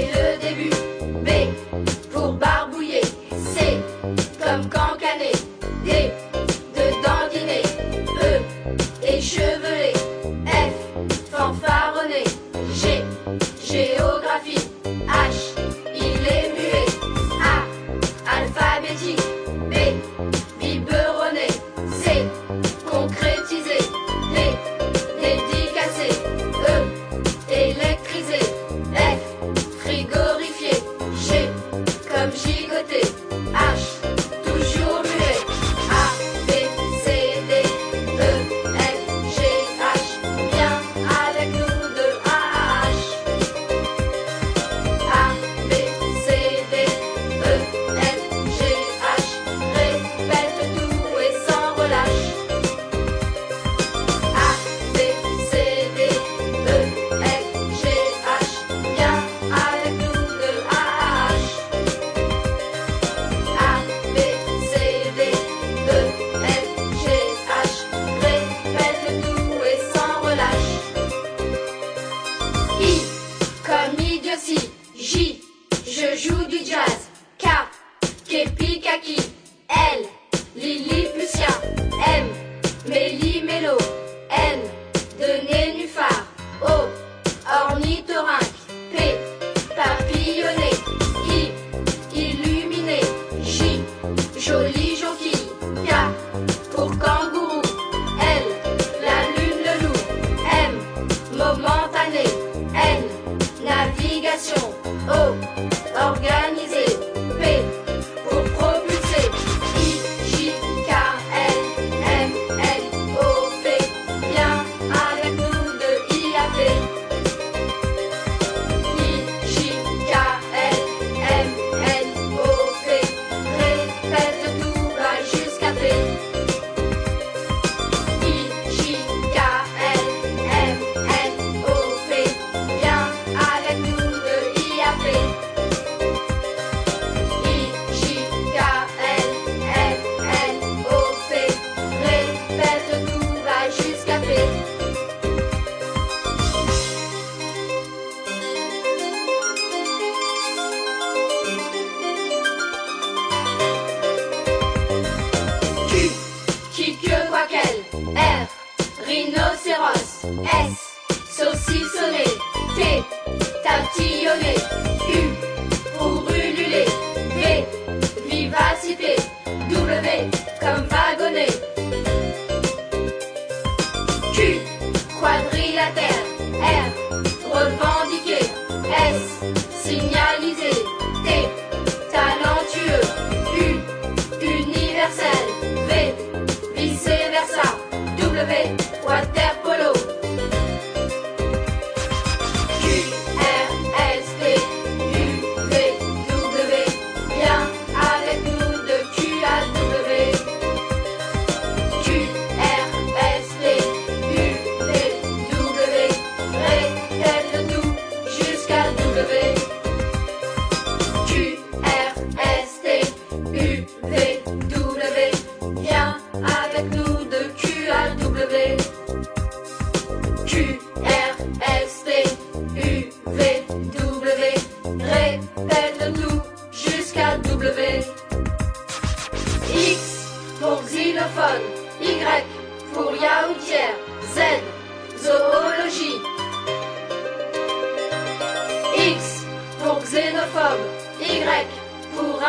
to. 쇼. in those avec nous de Q à W. Q, R, S, T, U, V, W. Répète-nous jusqu'à W. X pour xylophone. Y pour yaourtière. Z, zoologie. X pour xénophobe. Y pour